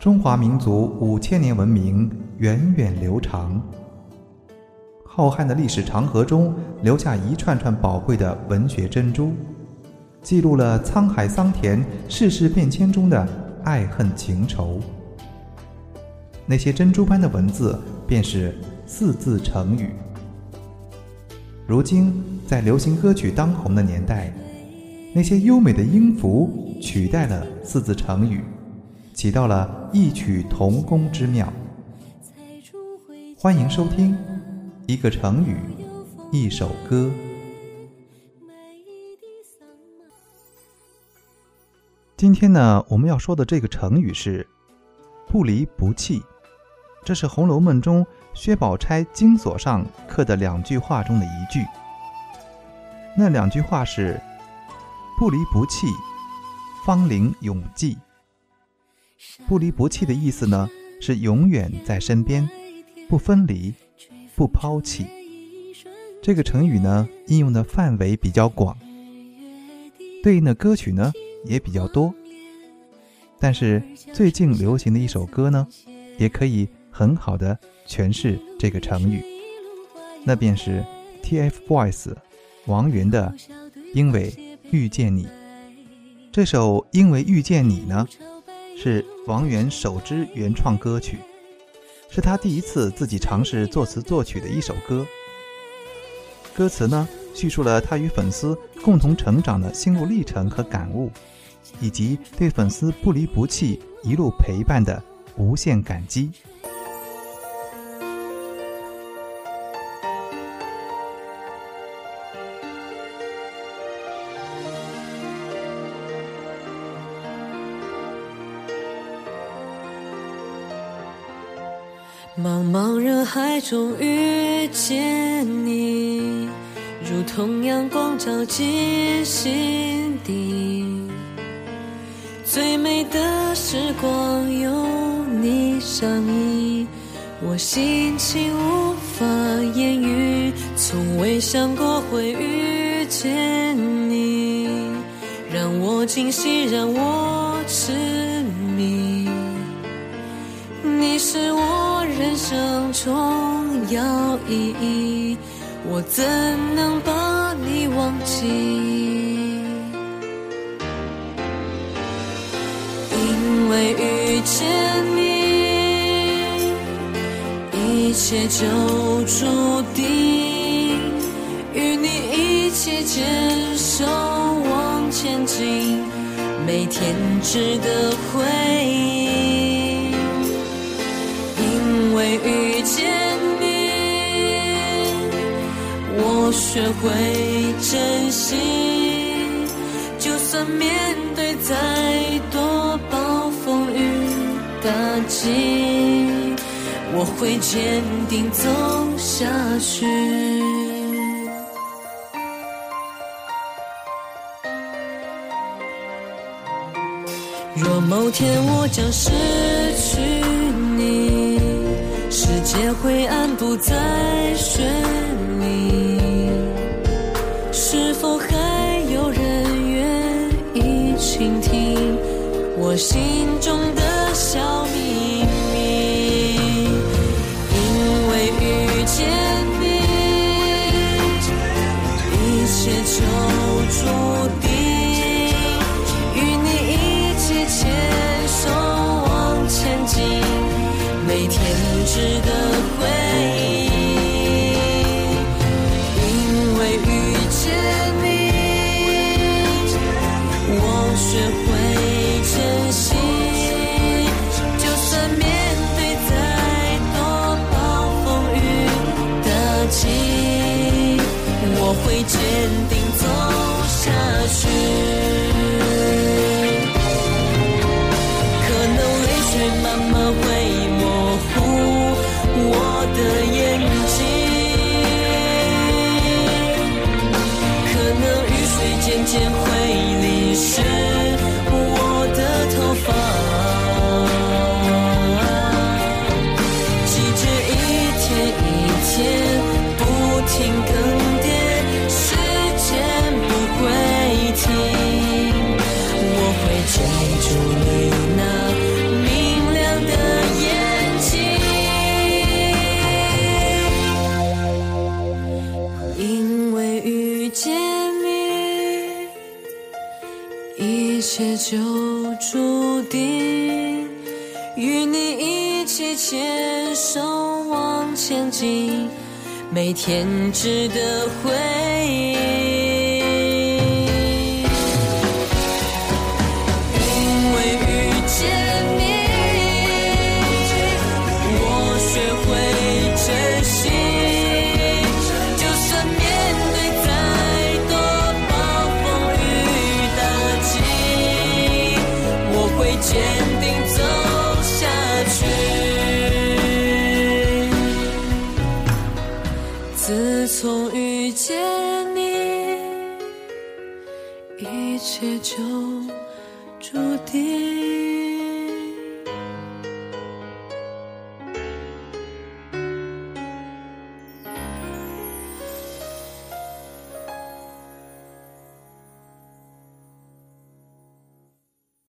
中华民族五千年文明源远流长。浩瀚的历史长河中，留下一串串宝贵的文学珍珠，记录了沧海桑田、世事变迁中的爱恨情仇。那些珍珠般的文字，便是四字成语。如今，在流行歌曲当红的年代，那些优美的音符取代了四字成语，起到了异曲同工之妙。欢迎收听一个成语，一首歌。今天呢，我们要说的这个成语是“不离不弃”。这是《红楼梦》中薛宝钗金锁上刻的两句话中的一句。那两句话是“不离不弃，芳龄永继”。不离不弃的意思呢，是永远在身边，不分离，不抛弃。这个成语呢，应用的范围比较广，对应的歌曲呢也比较多。但是最近流行的一首歌呢，也可以。很好的诠释这个成语，那便是 TFBOYS 王源的《因为遇见你》。这首《因为遇见你》呢，是王源首支原创歌曲，是他第一次自己尝试作词作曲的一首歌。歌词呢，叙述了他与粉丝共同成长的心路历程和感悟，以及对粉丝不离不弃、一路陪伴的无限感激。茫茫人海中遇见你，如同阳光照进心底。最美的时光有你相依，我心情无法言喻。从未想过会遇见你，让我惊喜，让我痴迷。你是我。人生重要意义，我怎能把你忘记？因为遇见你，一切就注定，与你一起牵手往前进，每天值得回忆。学会珍惜。就算面对再多暴风雨打击，我会坚定走下去。若某天我将失去你。世界灰暗，不再绚倾听我心中的小秘密？因为遇见你，一切就注定，与你一起牵手往前进。每天值得坚定走下去可能泪水慢慢会模糊我的眼睛可能雨水渐渐会淋湿。就注定与你一起牵手往前进每天值得回忆。自从遇见你一切就注定。